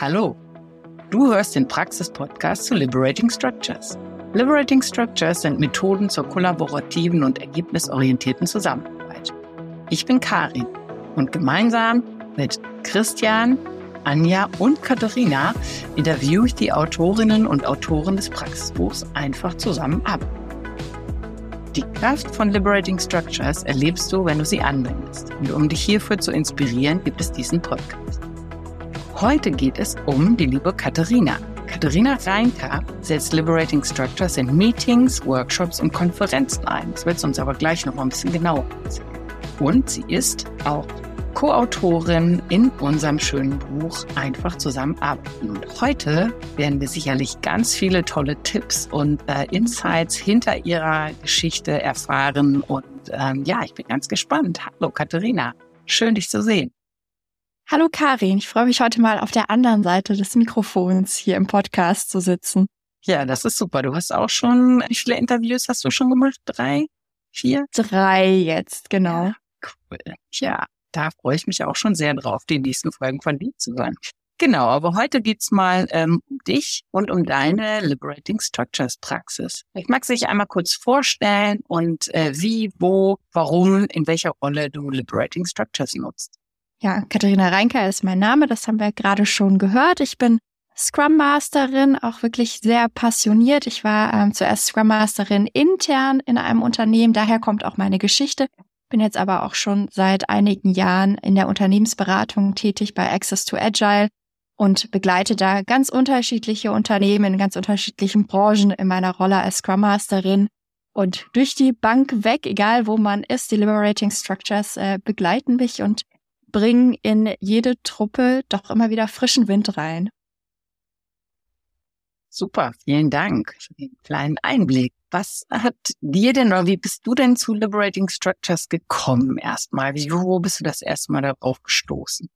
Hallo, du hörst den Praxis-Podcast zu Liberating Structures. Liberating Structures sind Methoden zur kollaborativen und ergebnisorientierten Zusammenarbeit. Ich bin Karin und gemeinsam mit Christian, Anja und Katharina interviewe ich die Autorinnen und Autoren des Praxisbuchs einfach zusammen ab. Die Kraft von Liberating Structures erlebst du, wenn du sie anwendest. Und um dich hierfür zu inspirieren, gibt es diesen Podcast. Heute geht es um die liebe Katharina. Katharina Reinka setzt Liberating Structures in Meetings, Workshops und Konferenzen ein. Das wird uns aber gleich noch mal ein bisschen genauer erzählen. Und sie ist auch Co-Autorin in unserem schönen Buch Einfach zusammenarbeiten. Und heute werden wir sicherlich ganz viele tolle Tipps und äh, Insights hinter ihrer Geschichte erfahren. Und ähm, ja, ich bin ganz gespannt. Hallo Katharina, schön dich zu sehen. Hallo Karin, ich freue mich heute mal auf der anderen Seite des Mikrofons hier im Podcast zu sitzen. Ja, das ist super. Du hast auch schon, wie viele Interviews hast du schon gemacht? Drei? Vier? Drei jetzt, genau. Ja, cool. Ja, da freue ich mich auch schon sehr drauf, die nächsten Folgen von dir zu hören. Genau, aber heute geht's mal ähm, um dich und um deine Liberating Structures Praxis. Ich mag sich einmal kurz vorstellen und äh, wie, wo, warum, in welcher Rolle du Liberating Structures nutzt. Ja, Katharina Reinker ist mein Name, das haben wir gerade schon gehört. Ich bin Scrum Masterin, auch wirklich sehr passioniert. Ich war ähm, zuerst Scrum Masterin intern in einem Unternehmen, daher kommt auch meine Geschichte. Bin jetzt aber auch schon seit einigen Jahren in der Unternehmensberatung tätig bei Access to Agile und begleite da ganz unterschiedliche Unternehmen in ganz unterschiedlichen Branchen in meiner Rolle als Scrum Masterin. Und durch die Bank weg, egal wo man ist, die Liberating Structures äh, begleiten mich und bringen in jede Truppe doch immer wieder frischen Wind rein. Super, vielen Dank für den kleinen Einblick. Was hat dir denn oder wie bist du denn zu Liberating Structures gekommen erstmal? Wie, wo bist du das erste Mal darauf gestoßen?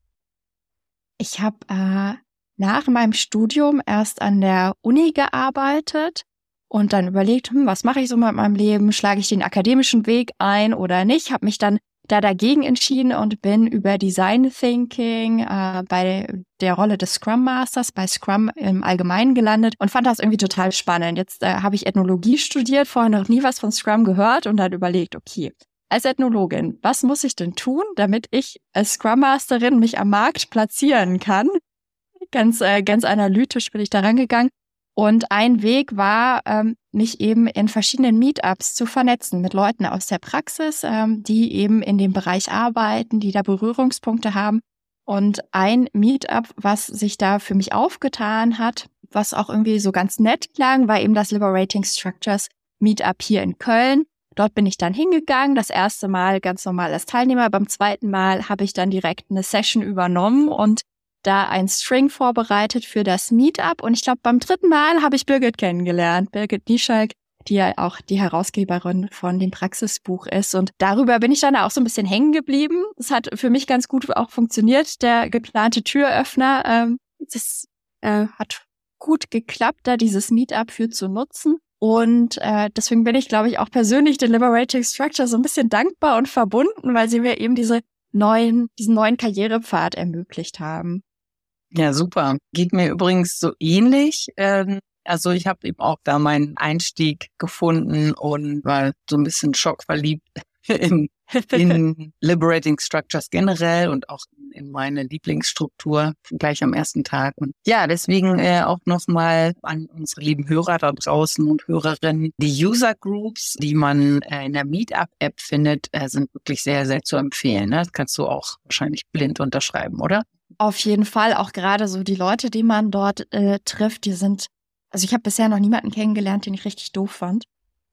Ich habe äh, nach meinem Studium erst an der Uni gearbeitet und dann überlegt, hm, was mache ich so mit meinem Leben? Schlage ich den akademischen Weg ein oder nicht? Habe mich dann da dagegen entschieden und bin über Design Thinking äh, bei der Rolle des Scrum Masters bei Scrum im Allgemeinen gelandet und fand das irgendwie total spannend. Jetzt äh, habe ich Ethnologie studiert, vorher noch nie was von Scrum gehört und dann überlegt, okay, als Ethnologin, was muss ich denn tun, damit ich als Scrum Masterin mich am Markt platzieren kann? Ganz, äh, ganz analytisch bin ich da rangegangen und ein Weg war, ähm, mich eben in verschiedenen Meetups zu vernetzen mit Leuten aus der Praxis, ähm, die eben in dem Bereich arbeiten, die da Berührungspunkte haben. Und ein Meetup, was sich da für mich aufgetan hat, was auch irgendwie so ganz nett klang, war eben das Liberating Structures Meetup hier in Köln. Dort bin ich dann hingegangen, das erste Mal ganz normal als Teilnehmer. Beim zweiten Mal habe ich dann direkt eine Session übernommen und da ein String vorbereitet für das Meetup und ich glaube, beim dritten Mal habe ich Birgit kennengelernt. Birgit Nieschalk, die ja auch die Herausgeberin von dem Praxisbuch ist. Und darüber bin ich dann auch so ein bisschen hängen geblieben. Es hat für mich ganz gut auch funktioniert, der geplante Türöffner. Ähm, das äh, hat gut geklappt, da dieses Meetup für zu nutzen. Und äh, deswegen bin ich, glaube ich, auch persönlich den Liberating Structure so ein bisschen dankbar und verbunden, weil sie mir eben diese neuen, diesen neuen Karrierepfad ermöglicht haben. Ja, super. Geht mir übrigens so ähnlich. Ähm, also ich habe eben auch da meinen Einstieg gefunden und war so ein bisschen schockverliebt in, in Liberating Structures generell und auch in meine Lieblingsstruktur gleich am ersten Tag. Und ja, deswegen äh, auch nochmal an unsere lieben Hörer da draußen und Hörerinnen. Die User Groups, die man äh, in der Meetup-App findet, äh, sind wirklich sehr, sehr zu empfehlen. Ne? Das kannst du auch wahrscheinlich blind unterschreiben, oder? Auf jeden Fall, auch gerade so die Leute, die man dort äh, trifft, die sind, also ich habe bisher noch niemanden kennengelernt, den ich richtig doof fand.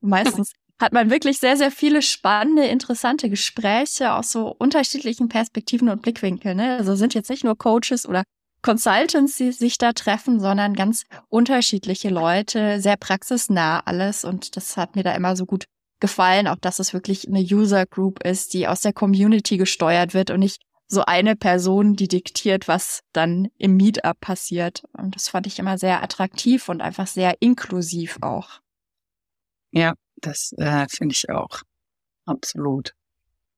Meistens hat man wirklich sehr, sehr viele spannende, interessante Gespräche aus so unterschiedlichen Perspektiven und Blickwinkeln. Ne? Also sind jetzt nicht nur Coaches oder Consultants, die sich da treffen, sondern ganz unterschiedliche Leute, sehr praxisnah alles. Und das hat mir da immer so gut gefallen, auch dass es wirklich eine User Group ist, die aus der Community gesteuert wird und nicht so eine Person, die diktiert, was dann im Meetup passiert. Und das fand ich immer sehr attraktiv und einfach sehr inklusiv auch. Ja, das äh, finde ich auch. Absolut.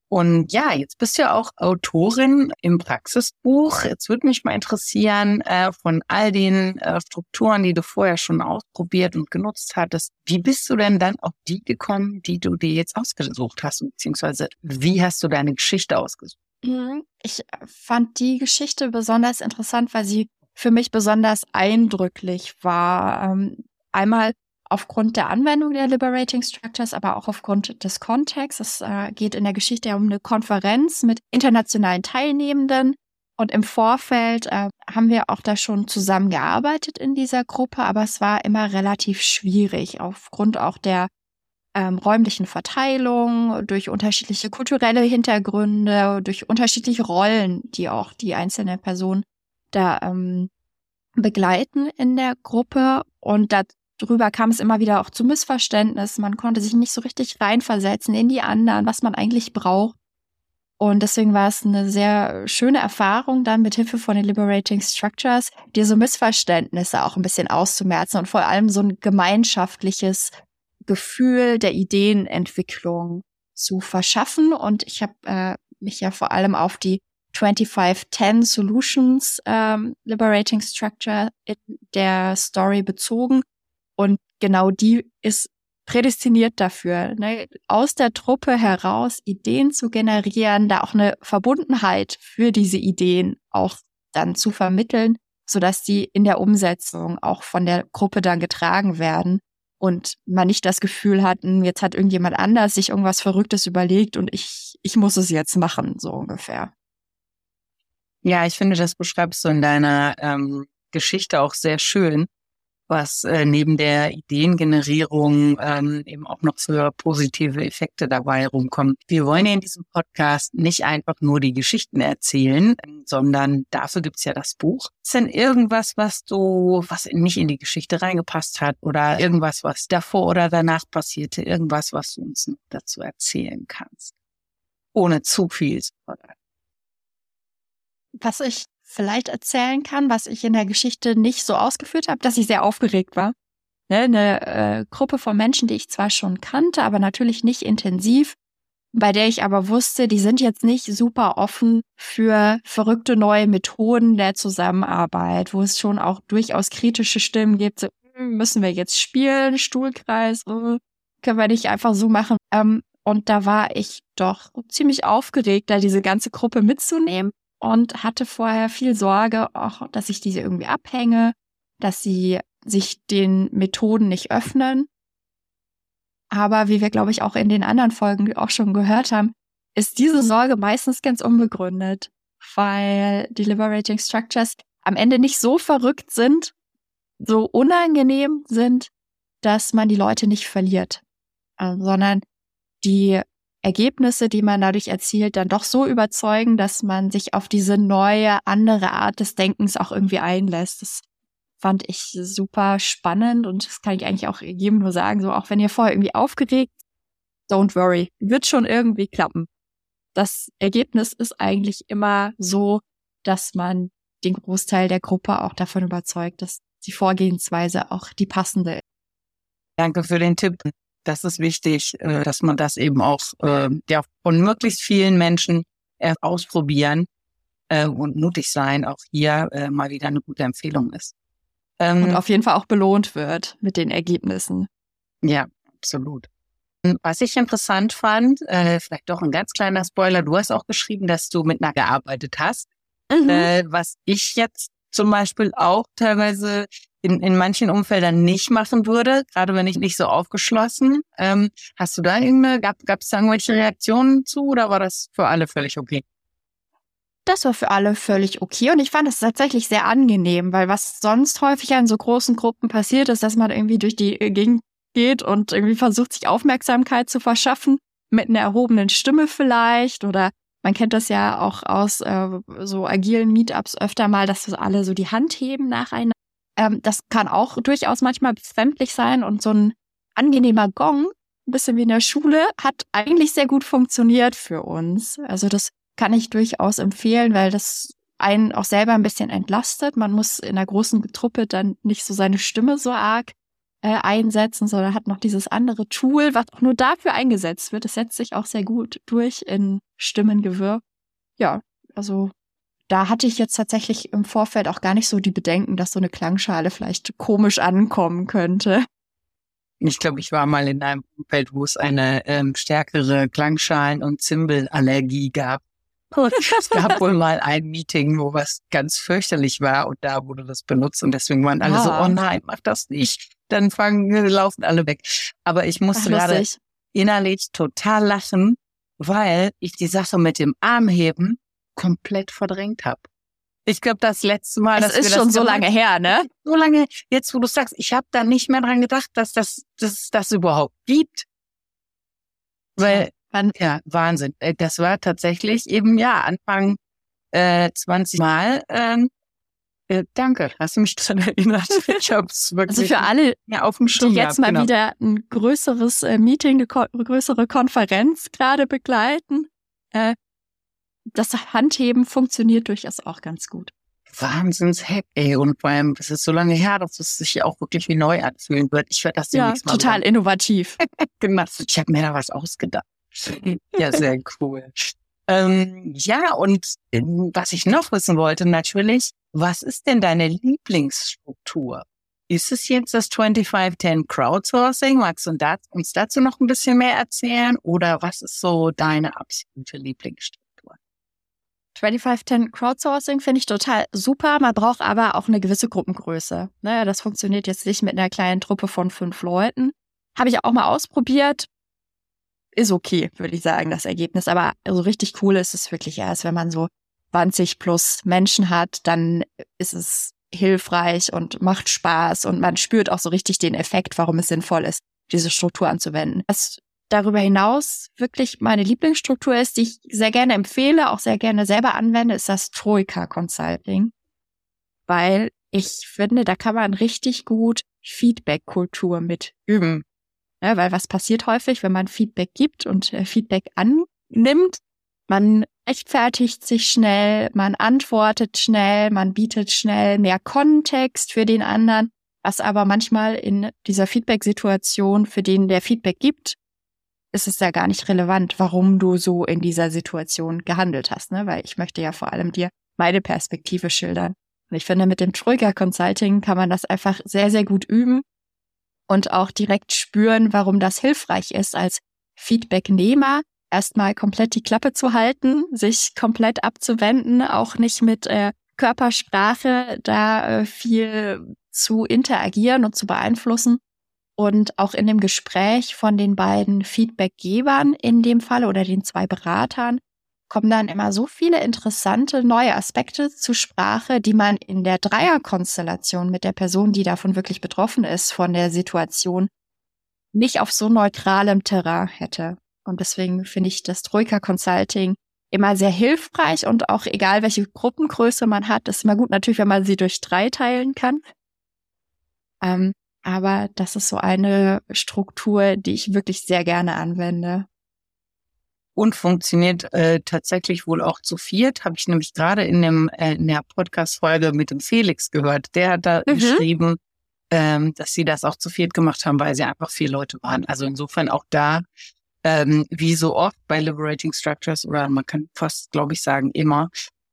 Und ja, jetzt bist du ja auch Autorin im Praxisbuch. Jetzt würde mich mal interessieren, äh, von all den äh, Strukturen, die du vorher schon ausprobiert und genutzt hattest, wie bist du denn dann auf die gekommen, die du dir jetzt ausgesucht hast? Beziehungsweise wie hast du deine Geschichte ausgesucht? Mhm. Ich fand die Geschichte besonders interessant, weil sie für mich besonders eindrücklich war. Ähm, einmal aufgrund der Anwendung der Liberating Structures, aber auch aufgrund des Kontexts. Es äh, geht in der Geschichte ja um eine Konferenz mit internationalen Teilnehmenden. Und im Vorfeld äh, haben wir auch da schon zusammengearbeitet in dieser Gruppe, aber es war immer relativ schwierig aufgrund auch der ähm, räumlichen Verteilung, durch unterschiedliche kulturelle Hintergründe, durch unterschiedliche Rollen, die auch die einzelne Person da ähm, begleiten in der Gruppe. Und darüber kam es immer wieder auch zu Missverständnissen. Man konnte sich nicht so richtig reinversetzen in die anderen, was man eigentlich braucht. Und deswegen war es eine sehr schöne Erfahrung, dann mit Hilfe von den Liberating Structures diese Missverständnisse auch ein bisschen auszumerzen und vor allem so ein gemeinschaftliches Gefühl der Ideenentwicklung zu verschaffen. Und ich habe äh, mich ja vor allem auf die 2510 Solutions ähm, Liberating Structure in der Story bezogen. Und genau die ist prädestiniert dafür, ne, aus der Truppe heraus Ideen zu generieren, da auch eine Verbundenheit für diese Ideen auch dann zu vermitteln, so dass die in der Umsetzung auch von der Gruppe dann getragen werden und man nicht das Gefühl hat, hm, jetzt hat irgendjemand anders sich irgendwas Verrücktes überlegt und ich, ich muss es jetzt machen, so ungefähr. Ja, ich finde, das beschreibst du in deiner ähm, Geschichte auch sehr schön was äh, neben der Ideengenerierung ähm, eben auch noch für positive Effekte dabei rumkommt. Wir wollen ja in diesem Podcast nicht einfach nur die Geschichten erzählen, sondern dafür gibt's ja das Buch. Ist denn irgendwas, was du, was nicht in die Geschichte reingepasst hat oder irgendwas, was davor oder danach passierte, irgendwas, was du uns dazu erzählen kannst? Ohne zu viel zu verraten. Was ich vielleicht erzählen kann, was ich in der Geschichte nicht so ausgeführt habe, dass ich sehr aufgeregt war. Ne, eine äh, Gruppe von Menschen, die ich zwar schon kannte, aber natürlich nicht intensiv, bei der ich aber wusste, die sind jetzt nicht super offen für verrückte neue Methoden der Zusammenarbeit, wo es schon auch durchaus kritische Stimmen gibt, so, hm, müssen wir jetzt spielen, Stuhlkreis, oh, können wir nicht einfach so machen. Ähm, und da war ich doch ziemlich aufgeregt, da diese ganze Gruppe mitzunehmen und hatte vorher viel Sorge, auch, dass ich diese irgendwie abhänge, dass sie sich den Methoden nicht öffnen. Aber wie wir, glaube ich, auch in den anderen Folgen auch schon gehört haben, ist diese Sorge meistens ganz unbegründet, weil die Liberating Structures am Ende nicht so verrückt sind, so unangenehm sind, dass man die Leute nicht verliert, äh, sondern die Ergebnisse, die man dadurch erzielt, dann doch so überzeugen, dass man sich auf diese neue, andere Art des Denkens auch irgendwie einlässt. Das fand ich super spannend und das kann ich eigentlich auch jedem nur sagen, so auch wenn ihr vorher irgendwie aufgeregt, don't worry, wird schon irgendwie klappen. Das Ergebnis ist eigentlich immer so, dass man den Großteil der Gruppe auch davon überzeugt, dass die Vorgehensweise auch die passende ist. Danke für den Tipp das ist wichtig, äh, dass man das eben auch äh, ja, von möglichst vielen Menschen ausprobieren äh, und mutig sein, auch hier äh, mal wieder eine gute Empfehlung ist. Ähm, und auf jeden Fall auch belohnt wird mit den Ergebnissen. Ja, absolut. Was ich interessant fand, vielleicht doch ein ganz kleiner Spoiler, du hast auch geschrieben, dass du mit einer gearbeitet hast. Mhm. Was ich jetzt zum Beispiel auch teilweise in, in manchen Umfeldern nicht machen würde, gerade wenn ich nicht so aufgeschlossen. Ähm, hast du da irgendeine, gab es da irgendwelche Reaktionen zu oder war das für alle völlig okay? Das war für alle völlig okay und ich fand es tatsächlich sehr angenehm, weil was sonst häufig in so großen Gruppen passiert ist, dass man irgendwie durch die Gegend geht und irgendwie versucht, sich Aufmerksamkeit zu verschaffen, mit einer erhobenen Stimme vielleicht oder man kennt das ja auch aus äh, so agilen Meetups öfter mal, dass alle so die Hand heben nacheinander. Ähm, das kann auch durchaus manchmal befremdlich sein und so ein angenehmer Gong, ein bisschen wie in der Schule, hat eigentlich sehr gut funktioniert für uns. Also das kann ich durchaus empfehlen, weil das einen auch selber ein bisschen entlastet. Man muss in einer großen Truppe dann nicht so seine Stimme so arg äh, einsetzen, sondern hat noch dieses andere Tool, was auch nur dafür eingesetzt wird. Es setzt sich auch sehr gut durch in Stimmengewirr. Ja, also da hatte ich jetzt tatsächlich im Vorfeld auch gar nicht so die Bedenken, dass so eine Klangschale vielleicht komisch ankommen könnte. Ich glaube, ich war mal in einem Umfeld, wo es eine ähm, stärkere Klangschalen- und Zimbelallergie gab. Und es gab wohl mal ein Meeting, wo was ganz fürchterlich war und da wurde das benutzt und deswegen waren alle ah. so, oh nein, mach das nicht. Dann fangen, laufen alle weg. Aber ich musste gerade innerlich total lachen, weil ich die Sache mit dem Armheben komplett verdrängt habe. Ich glaube, das letzte Mal, das ist schon so lange her, ne? So lange, jetzt wo du sagst, ich habe da nicht mehr dran gedacht, dass das, dass das überhaupt gibt. Weil, ja, ja, Wahnsinn. Äh, das war tatsächlich eben, ja, Anfang äh, 20 Mal. Ähm, äh, danke, hast du mich daran erinnert. Ich hab's wirklich also für alle, ja, auf dem Schirm die jetzt mal genau. wieder ein größeres äh, Meeting, eine größere Konferenz gerade begleiten. Äh, das Handheben funktioniert durchaus auch ganz gut. Wahnsinns-Hack, ey. Und vor allem, es ist so lange her, dass es sich auch wirklich wie neu anfühlen wird. Ich werde das demnächst ja, mal total machen. innovativ. genau. Ich habe mir da was ausgedacht. ja, sehr cool. Ähm, ja, und ähm, was ich noch wissen wollte, natürlich, was ist denn deine Lieblingsstruktur? Ist es jetzt das 2510 Crowdsourcing? Magst du uns dazu noch ein bisschen mehr erzählen? Oder was ist so deine absolute Lieblingsstruktur? 2510 Crowdsourcing finde ich total super. Man braucht aber auch eine gewisse Gruppengröße. Naja, ne, das funktioniert jetzt nicht mit einer kleinen Truppe von fünf Leuten. Habe ich auch mal ausprobiert. Ist okay, würde ich sagen, das Ergebnis. Aber so richtig cool ist es wirklich erst, wenn man so 20 plus Menschen hat, dann ist es hilfreich und macht Spaß und man spürt auch so richtig den Effekt, warum es sinnvoll ist, diese Struktur anzuwenden. Das darüber hinaus wirklich meine Lieblingsstruktur ist, die ich sehr gerne empfehle, auch sehr gerne selber anwende, ist das Troika Consulting. Weil ich finde, da kann man richtig gut Feedback-Kultur mit üben. Ja, weil was passiert häufig, wenn man Feedback gibt und äh, Feedback annimmt? Man rechtfertigt sich schnell, man antwortet schnell, man bietet schnell mehr Kontext für den anderen, was aber manchmal in dieser Feedback-Situation, für den der Feedback gibt, ist es ja gar nicht relevant, warum du so in dieser Situation gehandelt hast, ne? Weil ich möchte ja vor allem dir meine Perspektive schildern. Und ich finde, mit dem Troika Consulting kann man das einfach sehr, sehr gut üben und auch direkt spüren, warum das hilfreich ist, als Feedbacknehmer erstmal komplett die Klappe zu halten, sich komplett abzuwenden, auch nicht mit äh, Körpersprache da äh, viel zu interagieren und zu beeinflussen, und auch in dem Gespräch von den beiden Feedbackgebern in dem Fall oder den zwei Beratern kommen dann immer so viele interessante neue Aspekte zu Sprache, die man in der Dreierkonstellation mit der Person, die davon wirklich betroffen ist, von der Situation, nicht auf so neutralem Terrain hätte. Und deswegen finde ich das Troika Consulting immer sehr hilfreich und auch egal, welche Gruppengröße man hat, ist immer gut natürlich, wenn man sie durch drei teilen kann. Ähm, aber das ist so eine Struktur, die ich wirklich sehr gerne anwende. Und funktioniert äh, tatsächlich wohl auch zu viert, habe ich nämlich gerade in, dem, äh, in der Podcast-Folge mit dem Felix gehört. Der hat da mhm. geschrieben, ähm, dass sie das auch zu viert gemacht haben, weil sie einfach vier Leute waren. Also insofern auch da, ähm, wie so oft bei Liberating Structures oder man kann fast, glaube ich, sagen, immer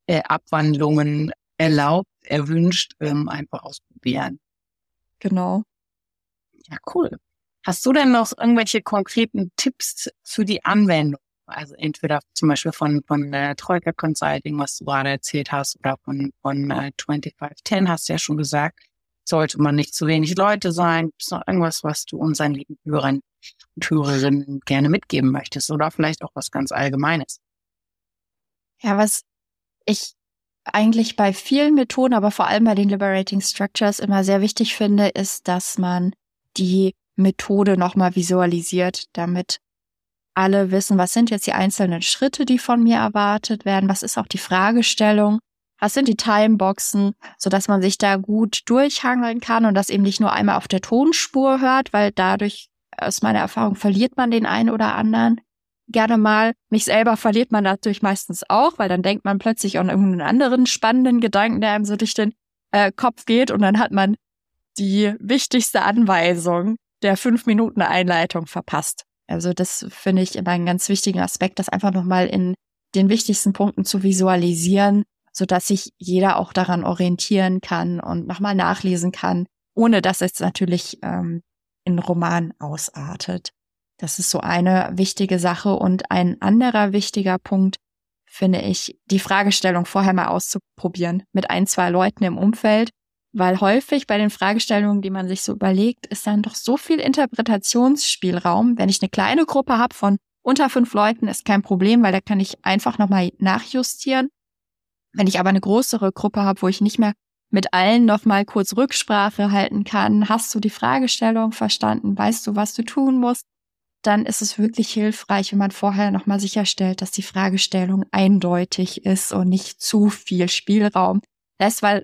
äh, Abwandlungen erlaubt, erwünscht, ähm, einfach ausprobieren. Genau. Ja, cool. Hast du denn noch irgendwelche konkreten Tipps für die Anwendung? Also entweder zum Beispiel von, von äh, Troika Consulting, was du gerade erzählt hast, oder von, von äh, 2510 hast du ja schon gesagt, sollte man nicht zu wenig Leute sein. Gibt es noch irgendwas, was du unseren lieben Hörern und Hörerinnen gerne mitgeben möchtest? Oder vielleicht auch was ganz Allgemeines? Ja, was ich eigentlich bei vielen Methoden, aber vor allem bei den Liberating Structures immer sehr wichtig finde, ist, dass man die Methode nochmal visualisiert, damit alle wissen, was sind jetzt die einzelnen Schritte, die von mir erwartet werden, was ist auch die Fragestellung, was sind die Timeboxen, so dass man sich da gut durchhangeln kann und das eben nicht nur einmal auf der Tonspur hört, weil dadurch aus meiner Erfahrung verliert man den einen oder anderen gerne mal. Mich selber verliert man natürlich meistens auch, weil dann denkt man plötzlich an irgendeinen anderen spannenden Gedanken, der einem so durch den äh, Kopf geht und dann hat man die wichtigste Anweisung der fünf Minuten Einleitung verpasst. Also das finde ich immer einen ganz wichtigen Aspekt, das einfach nochmal in den wichtigsten Punkten zu visualisieren, so dass sich jeder auch daran orientieren kann und nochmal nachlesen kann, ohne dass es natürlich ähm, in Roman ausartet. Das ist so eine wichtige Sache. Und ein anderer wichtiger Punkt finde ich, die Fragestellung vorher mal auszuprobieren mit ein, zwei Leuten im Umfeld. Weil häufig bei den Fragestellungen, die man sich so überlegt, ist dann doch so viel Interpretationsspielraum. Wenn ich eine kleine Gruppe habe von unter fünf Leuten, ist kein Problem, weil da kann ich einfach nochmal nachjustieren. Wenn ich aber eine größere Gruppe habe, wo ich nicht mehr mit allen nochmal kurz Rücksprache halten kann, hast du die Fragestellung verstanden, weißt du, was du tun musst, dann ist es wirklich hilfreich, wenn man vorher nochmal sicherstellt, dass die Fragestellung eindeutig ist und nicht zu viel Spielraum lässt, weil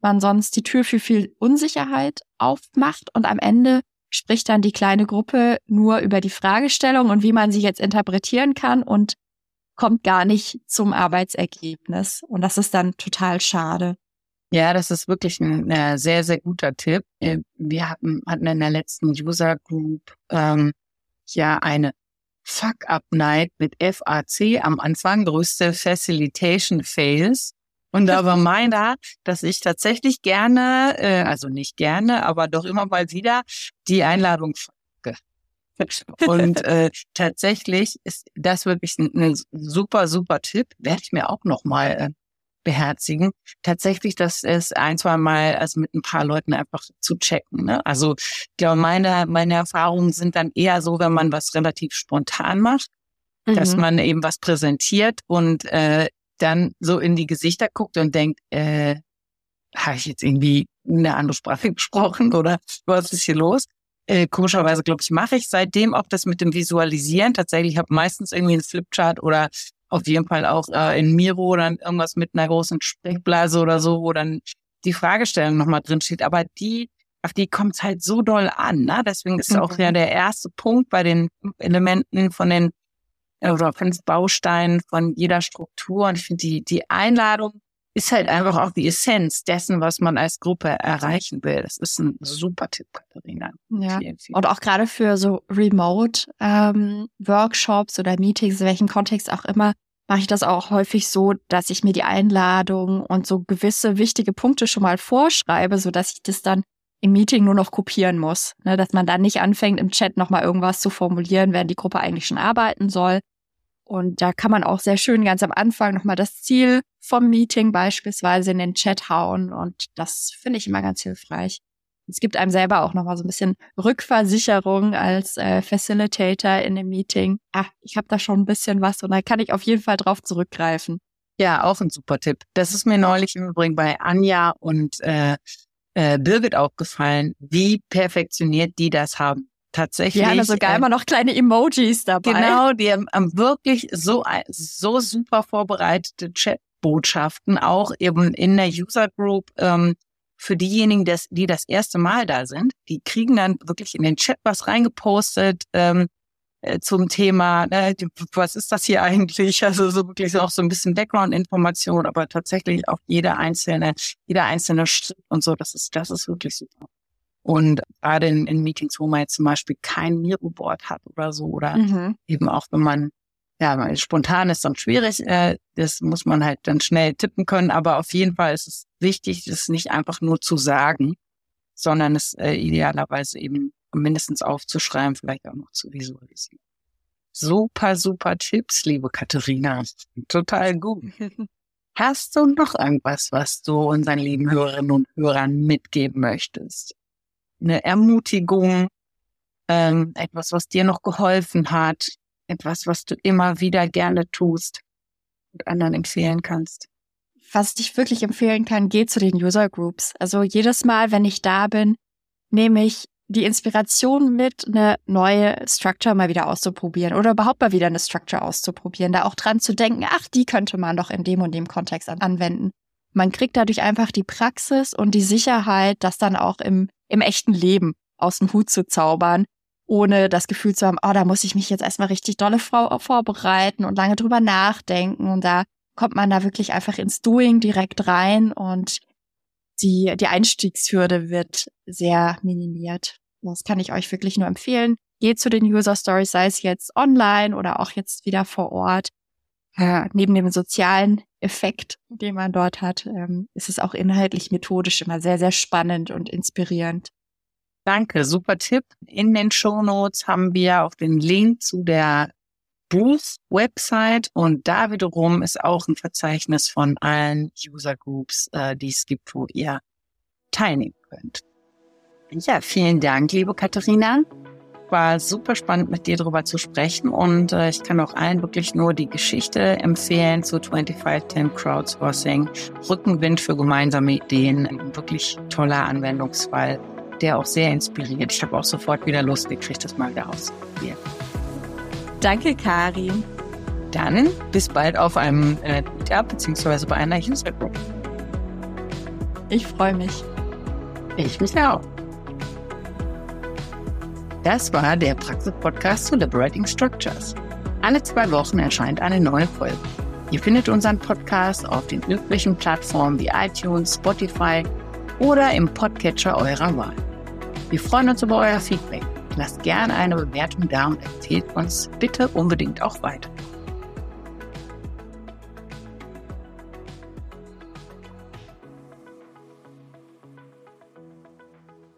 man sonst die Tür für viel Unsicherheit aufmacht und am Ende spricht dann die kleine Gruppe nur über die Fragestellung und wie man sie jetzt interpretieren kann und kommt gar nicht zum Arbeitsergebnis. Und das ist dann total schade. Ja, das ist wirklich ein, ein sehr, sehr guter Tipp. Äh, wir hatten, hatten in der letzten User Group ähm, ja eine Fuck-Up-Night mit FAC am Anfang, größte Facilitation Fails. Und da war meiner, dass ich tatsächlich gerne, äh, also nicht gerne, aber doch immer mal wieder die Einladung. Und äh, tatsächlich ist das wirklich ein, ein super, super Tipp. Werde ich mir auch noch mal äh, beherzigen, tatsächlich das ist ein, zwei Mal also mit ein paar Leuten einfach zu checken. Ne? Also ich glaube, meine, meine Erfahrungen sind dann eher so, wenn man was relativ spontan macht, mhm. dass man eben was präsentiert und äh, dann so in die Gesichter guckt und denkt, äh, habe ich jetzt irgendwie eine andere Sprache gesprochen oder was ist hier los? Äh, komischerweise, glaube ich, mache ich seitdem auch das mit dem Visualisieren. Tatsächlich ich habe meistens irgendwie einen Flipchart oder auf jeden Fall auch äh, in Miro oder irgendwas mit einer großen Sprechblase oder so, wo dann die Fragestellung nochmal drin steht. Aber die, auf die kommt es halt so doll an. Ne? Deswegen ist mhm. auch ja der erste Punkt bei den Elementen von den oder fünf Bausteinen von jeder Struktur. Und ich finde, die, die Einladung ist halt einfach auch die Essenz dessen, was man als Gruppe erreichen will. Das ist ein super Tipp, Katharina. Ja. Vielen, vielen. Und auch gerade für so Remote-Workshops ähm, oder Meetings, in welchem Kontext auch immer, mache ich das auch häufig so, dass ich mir die Einladung und so gewisse wichtige Punkte schon mal vorschreibe, so dass ich das dann im Meeting nur noch kopieren muss. Ne, dass man dann nicht anfängt, im Chat nochmal irgendwas zu formulieren, während die Gruppe eigentlich schon arbeiten soll, und da kann man auch sehr schön ganz am Anfang nochmal das Ziel vom Meeting beispielsweise in den Chat hauen. Und das finde ich immer ganz hilfreich. Es gibt einem selber auch nochmal so ein bisschen Rückversicherung als äh, Facilitator in dem Meeting. Ah, ich habe da schon ein bisschen was und da kann ich auf jeden Fall drauf zurückgreifen. Ja, auch ein super Tipp. Das ist mir neulich im Übrigen bei Anja und äh, äh, Birgit aufgefallen, wie perfektioniert die das haben tatsächlich. Haben sogar äh, immer noch kleine Emojis dabei. Genau, die haben, haben wirklich so, so super vorbereitete Chatbotschaften, auch eben in der User Group. Ähm, für diejenigen, das, die das erste Mal da sind, die kriegen dann wirklich in den Chat was reingepostet ähm, äh, zum Thema, ne, was ist das hier eigentlich? Also so wirklich auch so ein bisschen Background-Information, aber tatsächlich auch jeder einzelne, jeder einzelne Schritt und so, das ist, das ist wirklich super. Und gerade in, in Meetings, wo man jetzt zum Beispiel kein Miro-Board hat oder so, oder mhm. eben auch wenn man ja, spontan ist dann schwierig. Äh, das muss man halt dann schnell tippen können. Aber auf jeden Fall ist es wichtig, das nicht einfach nur zu sagen, sondern es äh, idealerweise eben mindestens aufzuschreiben, vielleicht auch noch zu visualisieren. Super, super Tipps, liebe Katharina. Total gut. Hast du noch irgendwas, was du unseren lieben Hörerinnen und Hörern mitgeben möchtest? Eine Ermutigung, ähm, etwas, was dir noch geholfen hat, etwas, was du immer wieder gerne tust und anderen empfehlen kannst. Was ich wirklich empfehlen kann, geh zu den User Groups. Also jedes Mal, wenn ich da bin, nehme ich die Inspiration mit, eine neue Structure mal wieder auszuprobieren oder überhaupt mal wieder eine Structure auszuprobieren, da auch dran zu denken, ach, die könnte man doch in dem und dem Kontext anwenden. Man kriegt dadurch einfach die Praxis und die Sicherheit, das dann auch im im echten Leben aus dem Hut zu zaubern, ohne das Gefühl zu haben, oh, da muss ich mich jetzt erstmal richtig dolle vorbereiten und lange drüber nachdenken. Und da kommt man da wirklich einfach ins Doing direkt rein und die, die Einstiegshürde wird sehr minimiert. Das kann ich euch wirklich nur empfehlen. Geht zu den User Stories, sei es jetzt online oder auch jetzt wieder vor Ort. Äh, neben dem sozialen Effekt, den man dort hat, ähm, ist es auch inhaltlich methodisch immer sehr, sehr spannend und inspirierend. Danke, super Tipp. In den Show Notes haben wir auch den Link zu der Booth-Website und da wiederum ist auch ein Verzeichnis von allen User Groups, äh, die es gibt, wo ihr teilnehmen könnt. Ja, vielen Dank, liebe Katharina. War super spannend, mit dir darüber zu sprechen und äh, ich kann auch allen wirklich nur die Geschichte empfehlen zu 2510 Crowdsourcing. Rückenwind für gemeinsame Ideen. Ein wirklich toller Anwendungsfall, der auch sehr inspiriert. Ich habe auch sofort wieder Lust gekriegt, das mal wieder auszuprobieren. Danke, Karin. Dann bis bald auf einem äh, Meetup beziehungsweise bei einer User Group. Ich freue mich. Ich mich auch. Das war der Praxis-Podcast zu Liberating Structures. Alle zwei Wochen erscheint eine neue Folge. Ihr findet unseren Podcast auf den üblichen Plattformen wie iTunes, Spotify oder im Podcatcher eurer Wahl. Wir freuen uns über euer Feedback. Lasst gerne eine Bewertung da und erzählt uns bitte unbedingt auch weiter.